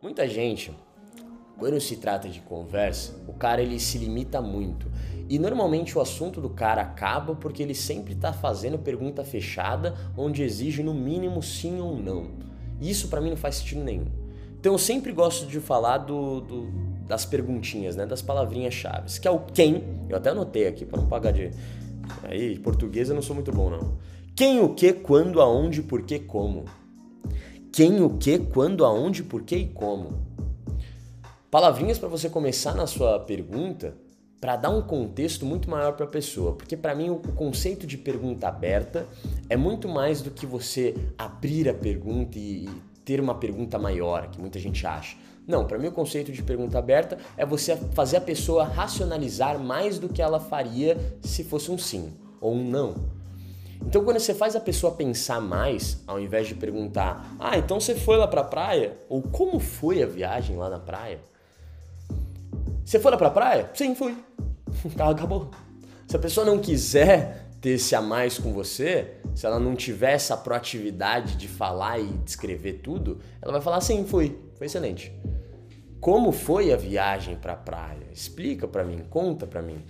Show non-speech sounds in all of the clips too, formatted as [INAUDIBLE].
Muita gente, quando se trata de conversa, o cara ele se limita muito. E normalmente o assunto do cara acaba porque ele sempre está fazendo pergunta fechada, onde exige no mínimo sim ou não. E isso para mim não faz sentido nenhum. Então eu sempre gosto de falar do, do das perguntinhas, né, das palavrinhas chaves, que é o quem. Eu até anotei aqui para não pagar de aí português eu não sou muito bom não. Quem, o que, quando, aonde, por que, como. Quem, o que, quando, aonde, por que e como. Palavrinhas para você começar na sua pergunta para dar um contexto muito maior para a pessoa, porque para mim o conceito de pergunta aberta é muito mais do que você abrir a pergunta e ter uma pergunta maior, que muita gente acha. Não, para mim o conceito de pergunta aberta é você fazer a pessoa racionalizar mais do que ela faria se fosse um sim ou um não. Então, quando você faz a pessoa pensar mais, ao invés de perguntar, ah, então você foi lá pra praia? Ou como foi a viagem lá na praia? Você foi lá pra praia? Sim, fui. [LAUGHS] Acabou. Se a pessoa não quiser ter esse a mais com você, se ela não tiver essa proatividade de falar e descrever tudo, ela vai falar sim, fui. Foi excelente. Como foi a viagem pra praia? Explica para mim, conta para mim.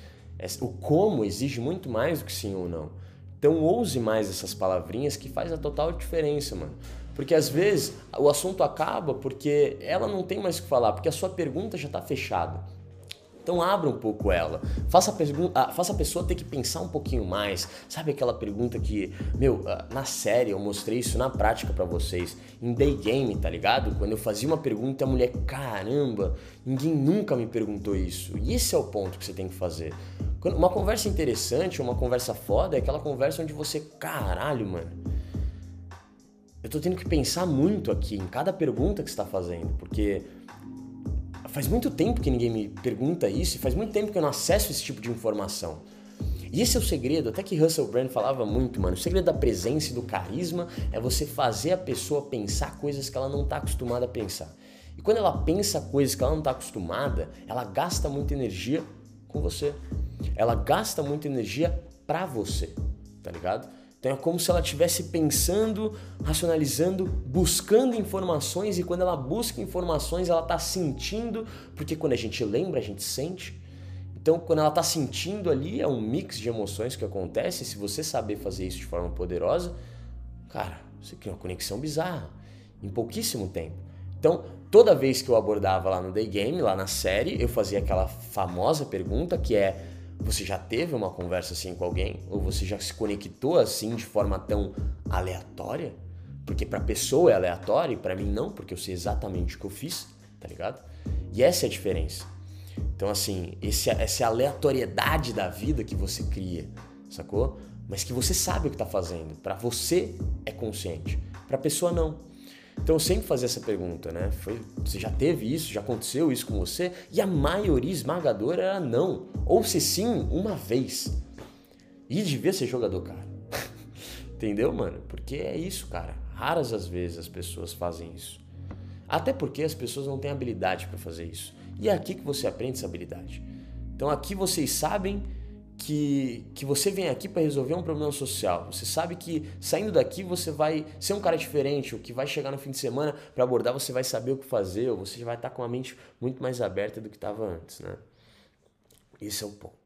O como exige muito mais do que sim ou não. Então ouse mais essas palavrinhas que faz a total diferença, mano. Porque às vezes o assunto acaba porque ela não tem mais o que falar, porque a sua pergunta já está fechada. Então abra um pouco ela. Faça a, pergunta, faça a pessoa ter que pensar um pouquinho mais. Sabe aquela pergunta que, meu, ah, na série eu mostrei isso na prática para vocês. Em day game, tá ligado? Quando eu fazia uma pergunta, a mulher, caramba, ninguém nunca me perguntou isso. E esse é o ponto que você tem que fazer. Uma conversa interessante, uma conversa foda, é aquela conversa onde você, caralho, mano. Eu tô tendo que pensar muito aqui em cada pergunta que você tá fazendo, porque faz muito tempo que ninguém me pergunta isso e faz muito tempo que eu não acesso esse tipo de informação. E esse é o segredo, até que Russell Brand falava muito, mano. O segredo da presença e do carisma é você fazer a pessoa pensar coisas que ela não está acostumada a pensar. E quando ela pensa coisas que ela não está acostumada, ela gasta muita energia com você. Ela gasta muita energia para você, tá ligado? Então é como se ela estivesse pensando, racionalizando, buscando informações e quando ela busca informações, ela está sentindo, porque quando a gente lembra, a gente sente. Então, quando ela está sentindo ali, é um mix de emoções que acontece. Se você saber fazer isso de forma poderosa, cara, você cria uma conexão bizarra em pouquíssimo tempo. Então, toda vez que eu abordava lá no Day Game, lá na série, eu fazia aquela famosa pergunta que é você já teve uma conversa assim com alguém? Ou você já se conectou assim de forma tão aleatória? Porque para pessoa é aleatório e para mim não, porque eu sei exatamente o que eu fiz, tá ligado? E essa é a diferença. Então, assim, esse, essa aleatoriedade da vida que você cria, sacou? Mas que você sabe o que tá fazendo. Para você é consciente. Para pessoa não. Então eu sempre fazia essa pergunta, né? Foi, você já teve isso? Já aconteceu isso com você? E a maioria esmagadora era não. Ou se sim, uma vez. E devia ser jogador, cara. [LAUGHS] Entendeu, mano? Porque é isso, cara. Raras as vezes as pessoas fazem isso. Até porque as pessoas não têm habilidade para fazer isso. E é aqui que você aprende essa habilidade. Então aqui vocês sabem que, que você vem aqui para resolver um problema social. Você sabe que saindo daqui você vai ser um cara diferente, o que vai chegar no fim de semana para abordar, você vai saber o que fazer, ou você vai estar com a mente muito mais aberta do que estava antes, né? Esse é o ponto.